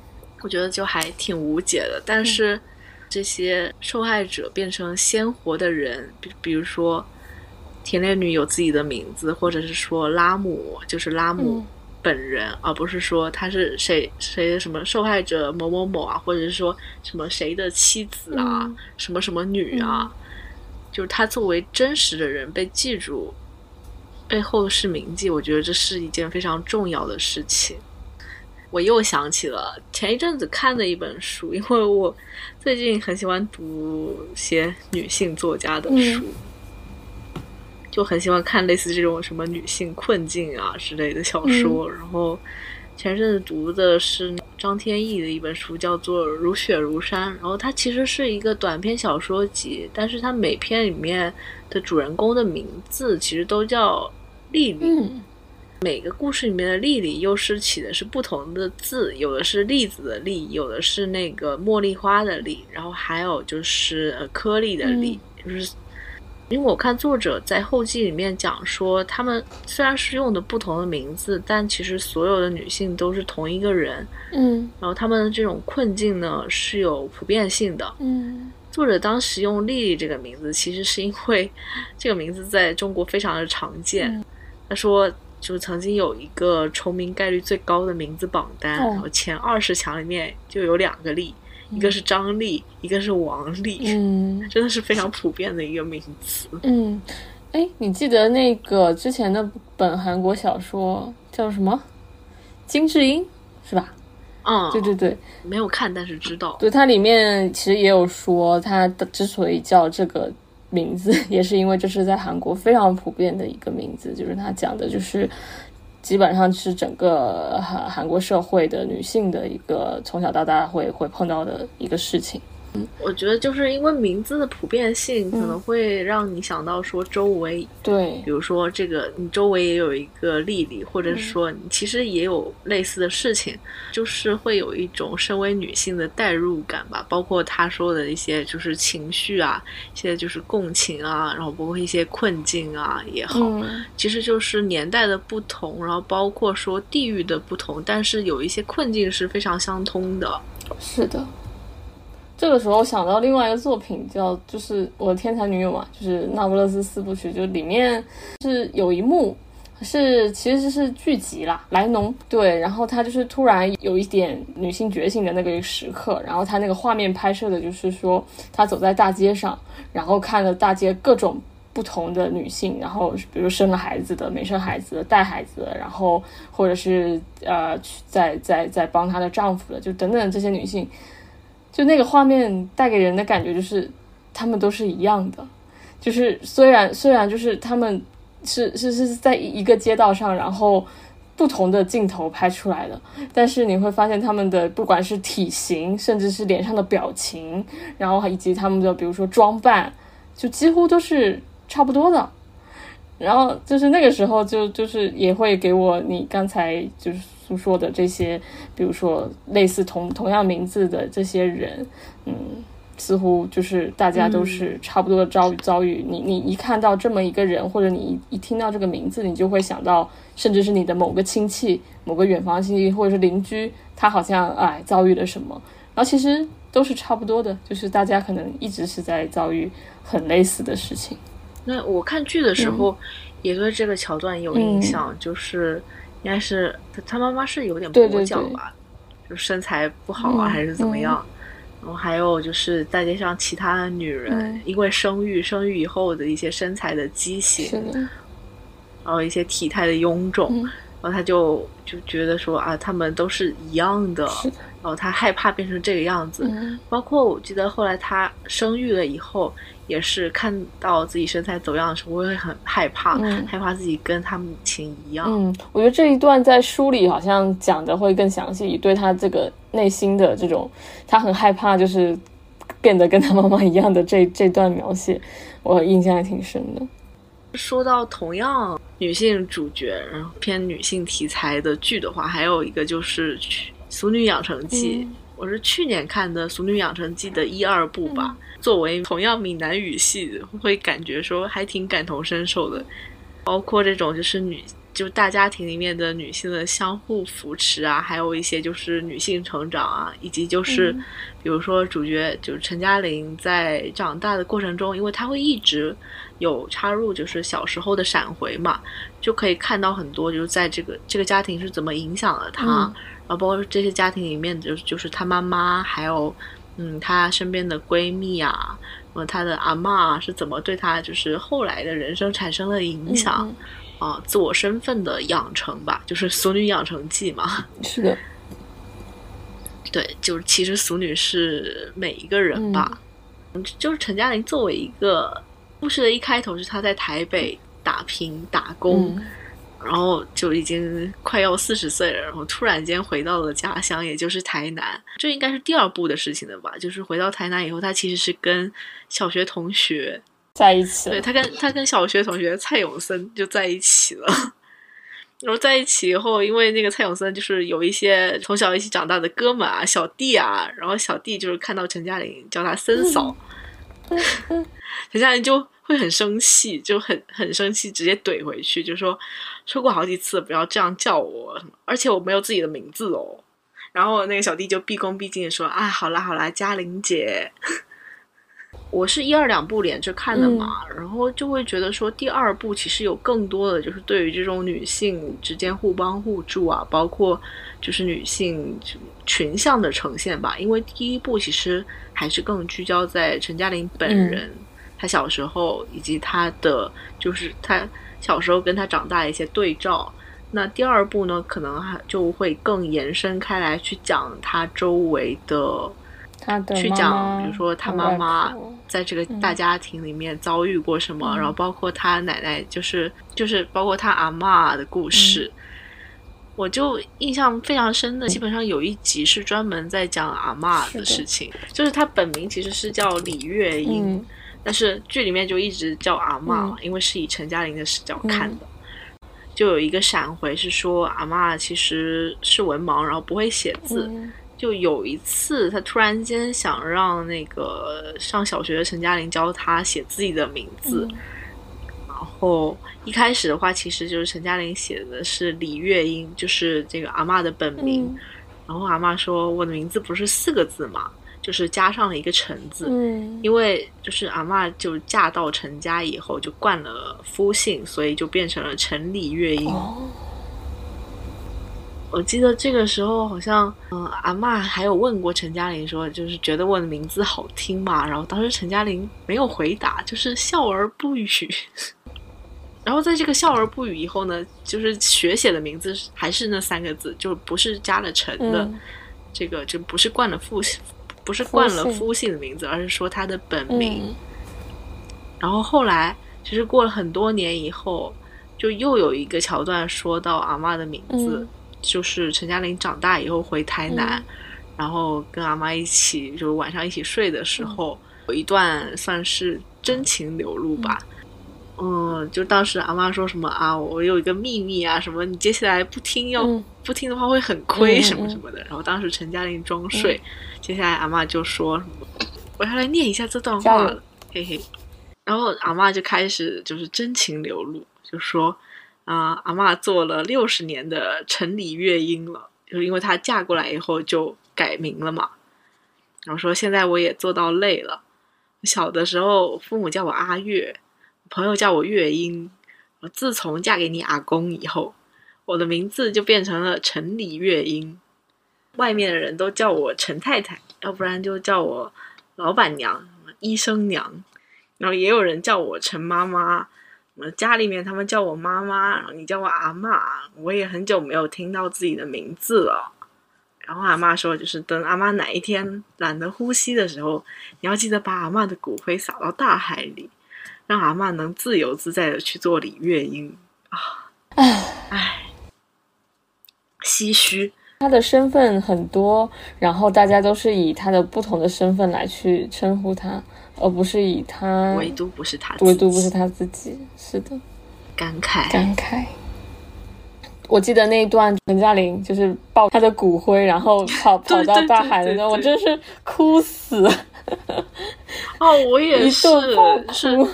我觉得就还挺无解的。但是这些受害者变成鲜活的人，比比如说田恋女有自己的名字，或者是说拉姆就是拉姆嗯本人，而不是说他是谁谁的什么受害者某某某啊，或者是说什么谁的妻子啊，嗯什么什么女啊，就是他作为真实的人被记住。背后是铭记，我觉得这是一件非常重要的事情。我又想起了前一阵子看的一本书，因为我最近很喜欢读些女性作家的书，就很喜欢看类似这种什么女性困境啊之类的小说。然后前阵子读的是张天翼的一本书，叫做《如雪如山》，然后它其实是一个短篇小说集，但是它每篇里面的主人公的名字其实都叫丽丽。嗯每个故事里面的“丽丽”又是起的是不同的字，有的是栗子的“栗”，有的是那个茉莉花的“莉”，然后还有就是呃颗粒的“粒”，就是因为我看作者在后记里面讲说，他们虽然是用的不同的名字，但其实所有的女性都是同一个人。嗯然后他们的这种困境呢是有普遍性的。嗯作者当时用丽丽这个名字，其实是因为这个名字在中国非常的常见。嗯他说，就是曾经有一个重名概率最高的名字榜单，哦然后前二十强里面就有两个丽，一个是张丽，一个是王丽，嗯 真的是非常普遍的一个名词。嗯，哎，你记得那个之前的本韩国小说叫什么？金智英是吧？嗯，对对对，没有看，但是知道。对，它里面其实也有说，它的之所以叫这个名字，也是因为这是在韩国非常普遍的一个名字，就是它讲的就是基本上是整个韩韩国社会的女性的一个从小到大会会碰到的一个事情。我觉得就是因为名字的普遍性，可能会让你想到说周围，对比如说这个你周围也有一个丽丽，或者说你其实也有类似的事情，就是会有一种身为女性的代入感吧。包括他说的一些就是情绪啊，一些就是共情啊，然后包括一些困境啊也好，嗯其实就是年代的不同，然后包括说地域的不同，但是有一些困境是非常相通的。是的。这个时候想到另外一个作品叫，就是我的天才女友嘛，就是《那不勒斯四部曲》，就里面是有一幕是其实是剧集啦，莱农对，然后他就是突然有一点女性觉醒的那个时刻，然后他那个画面拍摄的就是说他走在大街上，然后看了大街各种。不同的女性，然后比如生了孩子的、没生孩子的、带孩子的，然后或者是呃去在在在帮她的丈夫的，就等等这些女性，就那个画面带给人的感觉就是，他们都是一样的，就是虽然虽然就是他们是是是在一个街道上，然后不同的镜头拍出来的，但是你会发现他们的不管是体型，甚至是脸上的表情，然后以及他们的比如说装扮，就几乎都是差不多的。然后就是那个时候就就是也会给我你刚才就是诉说的这些，比如说类似同同样名字的这些人，嗯，似乎就是大家都是差不多的遭遇遭遇。你你一看到这么一个人，或者你一一听到这个名字，你就会想到，甚至是你的某个亲戚、某个远房亲戚或者是邻居，他好像哎遭遇了什么，然后其实都是差不多的，就是大家可能一直是在遭遇很类似的事情。那我看剧的时候，也对这个桥段有印象，就是应该是他他妈妈是有点跛脚吧，就身材不好啊，嗯还是怎么样？然后还有就是大街上其他的女人，嗯因为生育，生育以后的一些身材的畸形，然后一些体态的臃肿，嗯。然后他就就觉得说啊，他们都是一样的，的，然后他害怕变成这个样子。嗯。包括我记得后来他生育了以后，也是看到自己身材走样的时候，我会很害怕，嗯害怕自己跟他母亲一样。嗯，我觉得这一段在书里好像讲的会更详细，对他这个内心的这种，他很害怕就是变得跟他妈妈一样的这 这段描写，我印象还挺深的。说到同样女性主角，然后偏女性题材的剧的话，还有一个就是《俗女养成记》嗯我是去年看的《俗女养成记》的一二部吧。作为同样闽南语系，会感觉说还挺感同身受的。包括这种就是女，就大家庭里面的女性的相互扶持啊，还有一些就是女性成长啊，以及就是、嗯比如说主角就是陈嘉玲在长大的过程中，因为她会一直有插入就是小时候的闪回嘛，就可以看到很多就是在这个这个家庭是怎么影响了她，嗯然后包括这些家庭里面就是就是她妈妈，还有嗯她身边的闺蜜啊，呃她的阿嬷啊是怎么对她就是后来的人生产生了影响。嗯啊，自我身份的养成吧，就是《俗女养成记》嘛。嗯 是的，对，就是其实俗女是每一个人吧。就是陈嘉玲作为一个故事的一开头是她在台北打拼打工，嗯。然后就已经快要四十岁了，然后突然间回到了家乡，也就是台南。这应该是第二部的事情了吧？就是回到台南以后，他其实是跟小学同学在一起，对他跟他跟小学同学蔡永森就在一起了，然后在一起以后，因为那个蔡永森就是有一些从小一起长大的哥们啊、小弟啊，然后小弟就是看到陈嘉玲叫他森嫂，陈嘉玲就会很生气，就很很生气，直接怼回去，就说说过好几次不要这样叫我，而且我没有自己的名字哦。然后那个小弟就毕恭毕敬的说：“啊，好啦好啦，嘉玲姐。”我是一二两部连着看的嘛，然后就会觉得说第二部其实有更多的就是对于这种女性之间互帮互助啊，包括就是女性群像的呈现吧。因为第一部其实还是更聚焦在陈嘉玲本人，她小时候以及他的就是他小时候跟他长大的一些对照。那第二部呢，可能还就会更延伸开来去讲他周围的。他的去讲，比如说他妈妈在这个大家庭里面遭遇过什么，然后包括他奶奶，就是就是包括他阿妈的故事，我就印象非常深的，基本上有一集是专门在讲阿嬷的事情，就是他本名其实是叫李月英，但是剧里面就一直叫阿妈，因为是以陈嘉玲的视角看的，就有一个闪回是说阿妈其实是文盲，然后不会写字。就有一次，他突然间想让那个上小学的陈嘉玲教他写自己的名字，然后一开始的话，其实就是陈嘉玲写的是李月英，就是这个阿妈的本名。然后阿妈说：“我的名字不是四个字嘛，就是加上了一个陈字，因为就是阿妈就嫁到陈家以后就惯了夫姓，所以就变成了陈李月英。”我记得这个时候好像，嗯，阿妈还有问过陈嘉玲说，就是觉得我的名字好听嘛。然后当时陈嘉玲没有回答，就是笑而不语。然后在这个笑而不语以后呢，就是学写的名字还是那三个字，就不是加了陈的，这个就不是冠了父，不是冠了夫姓的名字，而是说他的本名。然后后来其实过了很多年以后，就又有一个桥段说到阿妈的名字。就是陈嘉玲长大以后回台南，然后跟阿妈一起，就是晚上一起睡的时候，有一段算是真情流露吧。嗯，就当时阿妈说什么啊，我有一个秘密啊，什么你接下来不听要不听的话会很亏什么什么的。然后当时陈嘉玲装睡，接下来阿妈就说什么，我要来念一下这段话了，嘿嘿。然后阿妈就开始就是真情流露，就说。啊，阿妈做了六十年的城里乐音了，就是因为她嫁过来以后就改名了嘛。然后说现在我也做到累了。小的时候父母叫我阿月，朋友叫我月英。我自从嫁给你阿公以后，我的名字就变成了陈李月英。外面的人都叫我陈太太，要不然就叫我老板娘、医生娘。然后也有人叫我陈妈妈。家里面他们叫我妈妈，然后你叫我阿妈，我也很久没有听到自己的名字了。然后阿妈说，就是等阿妈哪一天懒得呼吸的时候，你要记得把阿妈的骨灰撒到大海里，让阿妈能自由自在的去做李月英啊！唉，唏嘘。他的身份很多，然后大家都是以他的不同的身份来去称呼他。而不是以他，唯独不是他，唯独不是他自己。是的，感慨，感慨。我记得那一段陈嘉玲就是抱他的骨灰，然后跑 跑到大海的时候，我真是哭死。哦，我也 是，是。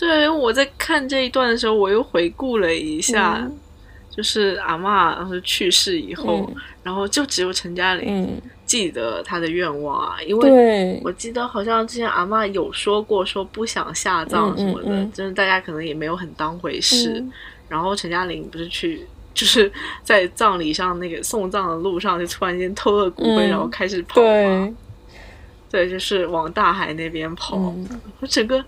对，我在看这一段的时候，我又回顾了一下，就是阿妈当时去世以后，然后就只有陈嘉玲。记得她的愿望啊，因为我记得好像之前阿妈有说过，说不想下葬什么的，就是大家可能也没有很当回事。然后陈嘉玲不是去，就是在葬礼上那个送葬的路上，就突然间偷了骨灰，然后开始跑嘛。对，就是往大海那边跑，我整个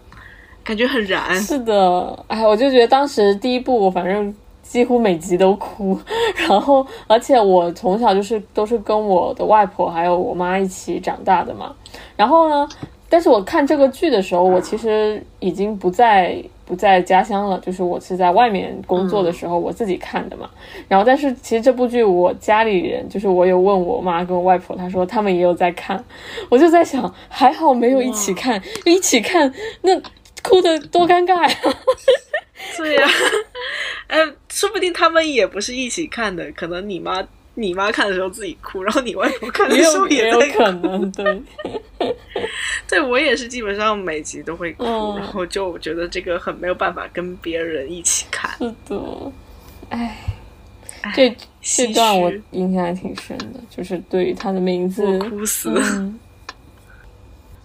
感觉很燃。是的，哎，我就觉得当时第一部，反正。几乎每集都哭，然后而且我从小就是都是跟我的外婆还有我妈一起长大的嘛。然后呢，但是我看这个剧的时候，我其实已经不在不在家乡了，就是我是在外面工作的时候我自己看的嘛。然后但是其实这部剧我家里人就是我有问我妈跟我外婆，她说他们也有在看。我就在想，还好没有一起看，一起看那哭的多尴尬呀。对呀。哎，说不定他们也不是一起看的，可能你妈你妈看的时候自己哭，然后你外婆看的时候也有在哭。可能，对，对我也是，基本上每集都会哭，嗯然后就觉得这个很没有办法跟别人一起看。是的，哎，唉这这段我印象还挺深的，就是对于他的名字，我哭死。嗯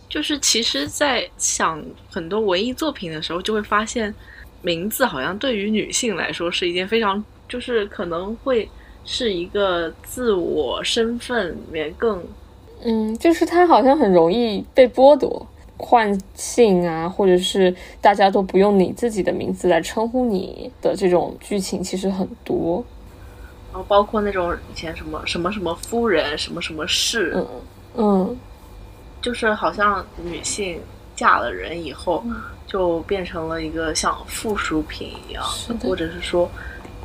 就是其实，在想很多文艺作品的时候，就会发现，名字好像对于女性来说是一件非常，就是可能会是一个自我身份里面更嗯，就是它好像很容易被剥夺。换姓啊，或者是大家都不用你自己的名字来称呼你的这种剧情，其实很多。然后包括那种以前什么什么什么夫人，什么什么氏，嗯嗯，就是好像女性嫁了人以后，就变成了一个像附属品一样的或者是说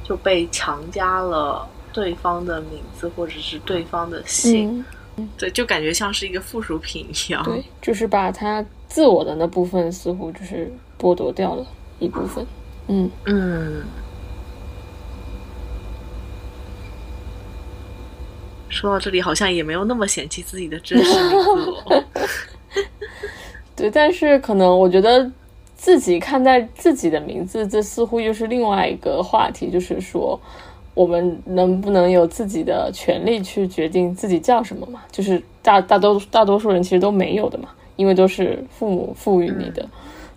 就被强加了对方的名字或者是对方的姓，嗯，对，就感觉像是一个附属品一样。对，就是把他自我的那部分似乎就是剥夺掉了一部分。嗯，嗯。说到这里，好像也没有那么嫌弃自己的真实名字了。对，但是可能我觉得自己看待自己的名字，这似乎又是另外一个话题，就是说我们能不能有自己的权利去决定自己叫什么嘛？就是大大多大多数人其实都没有的嘛，因为都是父母赋予你的。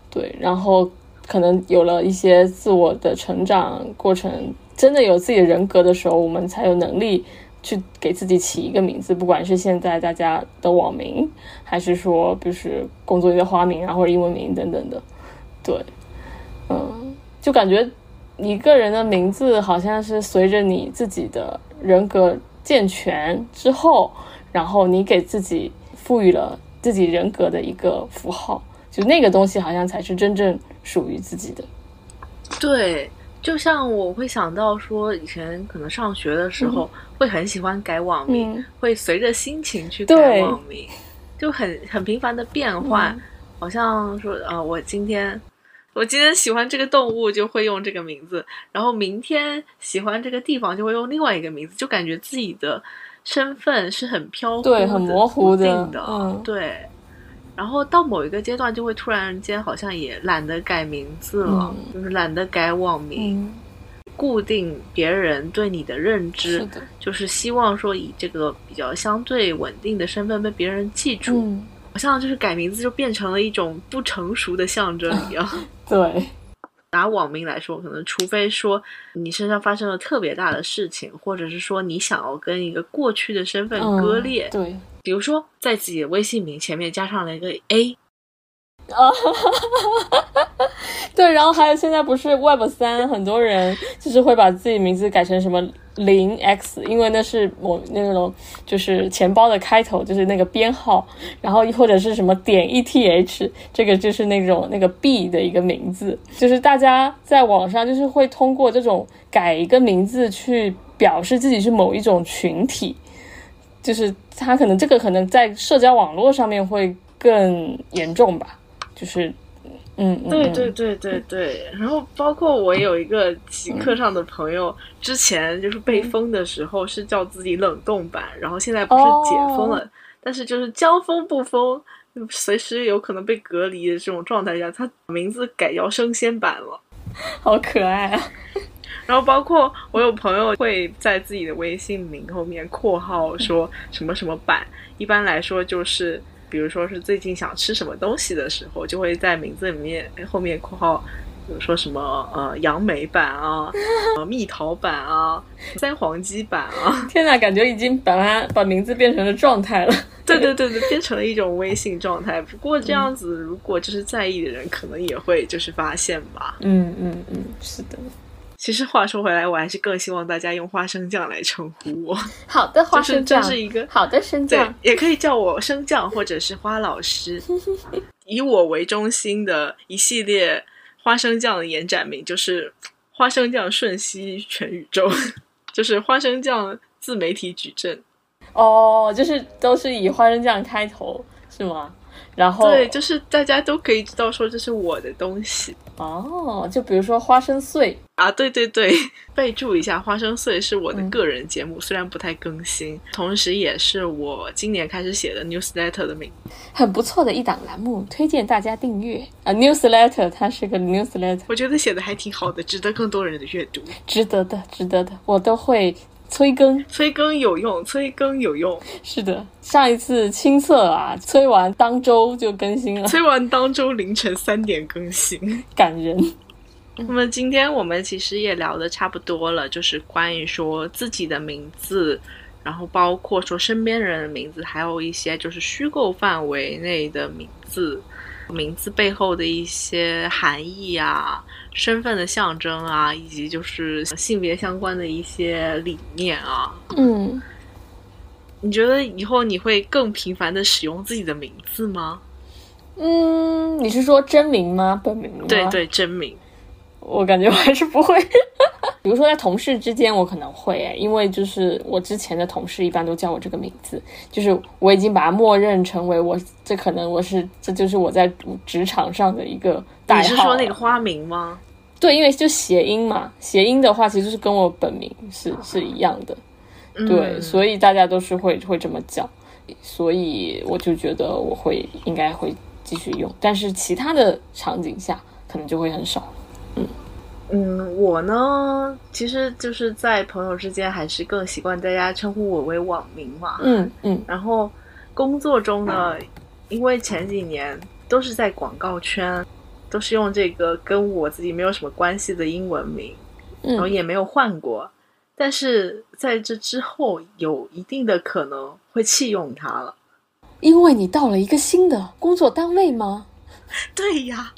对，然后可能有了一些自我的成长过程，真的有自己的人格的时候，我们才有能力去给自己起一个名字，不管是现在大家的网名，还是说就是工作里的花名啊或者英文名等等的。对，嗯，就感觉一个人的名字好像是随着你自己的人格健全之后，然后你给自己赋予了自己人格的一个符号，就那个东西好像才是真正属于自己的。对，就像我会想到说，以前可能上学的时候、会很喜欢改网名，嗯。会随着心情去改网名，就很很频繁的变换。好像说，呃，我今天我今天喜欢这个动物，就会用这个名字，然后明天喜欢这个地方，就会用另外一个名字，就感觉自己的身份是很飘忽的、对很模糊的的，嗯。对。然后到某一个阶段，就会突然间好像也懒得改名字了，嗯就是懒得改网名，嗯，固定别人对你的认知，就是希望说以这个比较相对稳定的身份被别人记住。嗯，好像就是改名字就变成了一种不成熟的象征一样。对，拿网名来说，可能除非说你身上发生了特别大的事情，或者是说你想要跟一个过去的身份嗯割裂，对，比如说在自己的微信名前面加上了一个 A，啊，哈哈哈对，然后还有现在不是 Web 三，很多人就是会把自己名字改成什么零 X，因为那是我那种就是钱包的开头，就是那个编号，然后或者是什么点 ETH，这个就是那种那个币的一个名字，就是大家在网上就是会通过这种改一个名字去表示自己是某一种群体，就是他可能这个可能在社交网络上面会更严重吧，就是。嗯，对对对对对，然后包括我有一个极客上的朋友，之前就是被封的时候是叫自己冷冻版，然后现在不是解封了，但是就是将封不封，随时有可能被隔离的这种状态下，他名字改叫生鲜版了。好可爱啊！然后包括我有朋友会在自己的微信名后面括号说什么什么版，一般来说就是。比如说是最近想吃什么东西的时候，就会在名字里面后面括号，比如说什么呃杨梅版啊，呃蜜桃版啊，三黄鸡版啊，天哪，感觉已经把它把名字变成了状态了。对对对对，变成了一种微信状态。不过这样子，如果就是在意的人，可能也会就是发现吧。嗯嗯嗯，是的。其实话说回来，我还是更希望大家用花生酱来称呼我。好的，花生酱，这是一个好的生对酱。，也可以叫我生酱或者是花老师。以我为中心的一系列花生酱的延展名就是花生酱瞬息全宇宙，就是花生酱自媒体矩阵。哦，就是都是以花生酱开头是吗？然后对，就是大家都可以知道说这是我的东西哦，就比如说花生碎，啊。对对对，备注一下，花生碎是我的嗯个人节目，虽然不太更新，同时也是我今年开始写的 newsletter 的名。很不错的一档栏目，推荐大家订阅啊。Newsletter 它是个 newsletter，我觉得写的还挺好的，值得更多人的阅读。值得的，值得的，我都会催更。催更有用，催更有用。是的，上一次青涩啊，催完当周就更新了，催完当周凌晨三点更新。感人。那么今天我们其实也聊的差不多了，就是关于说自己的名字，然后包括说身边人的名字，还有一些就是虚构范围内的名字，名字背后的一些含义啊、身份的象征啊，以及就是性别相关的一些理念啊。嗯，你觉得以后你会更频繁的使用自己的名字吗？嗯，你是说真名吗？本名吗？对，对，真名。我感觉我还是不会。比如说在同事之间，我可能会诶，因为就是我之前的同事一般都叫我这个名字，就是我已经把它默认成为我，这可能我是这就是我在职场上的一个代号。你是说那个花名吗？对，因为就谐音嘛，谐音的话其实就是跟我本名是是一样的，对，嗯所以大家都是会会这么叫，所以我就觉得我会应该会继续用，但是其他的场景下可能就会很少。嗯，我呢，其实就是在朋友之间，还是更习惯大家称呼我为网名嘛。嗯嗯然后工作中呢，因为前几年都是在广告圈，都是用这个跟我自己没有什么关系的英文名，然后嗯，也没有换过。但是在这之后，有一定的可能会弃用它了。因为你到了一个新的工作单位吗？对呀，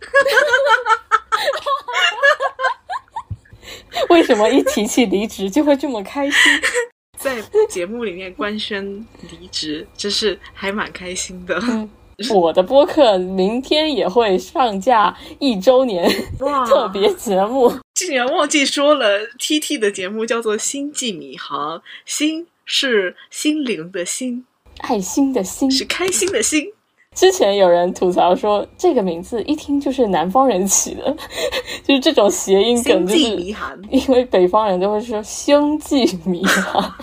为什么一提起离职就会这么开心？在节目里面官宣离职，真是还蛮开心的。我的播客明天也会上架一周年哇 特别节目，竟然忘记说了，T T 的节目叫做《星际迷航》，心是心灵的心，爱心的心。是开心的心。之前有人吐槽说这个名字一听就是南方人起的，就是这种谐音梗，就是，因为北方人都会说星际迷航。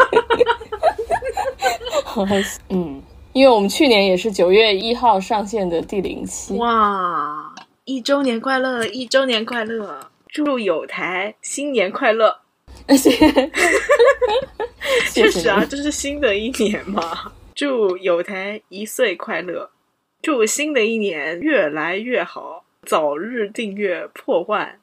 嗯，因为我们去年也是九月一号上线的第零期，哇！一周年快乐，一周年快乐！祝有台新年快乐！谢谢确实啊，这是新的一年嘛。祝有台一岁快乐，祝新的一年越来越好，早日订阅破万。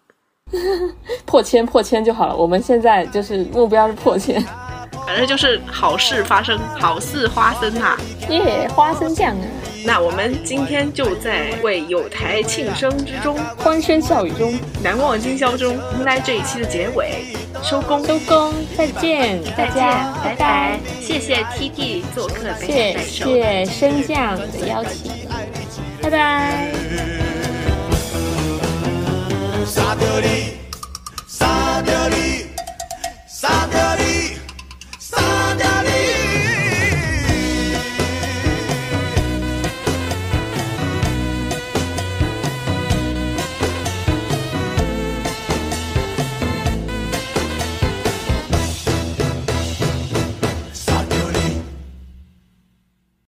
破千破千就好了。我们现在就是目标是破千，反正就是好事发生，好事花生啊、耶、花生酱啊，那我们今天就在为有台庆生之中，欢声笑语中难忘今宵中，迎来这一期的结尾，收工，收工，再见，大再见，家拜拜，谢谢 T D 做客谢。谢升降的邀请，拜拜。杀掉你，杀掉你，杀掉你，杀掉你。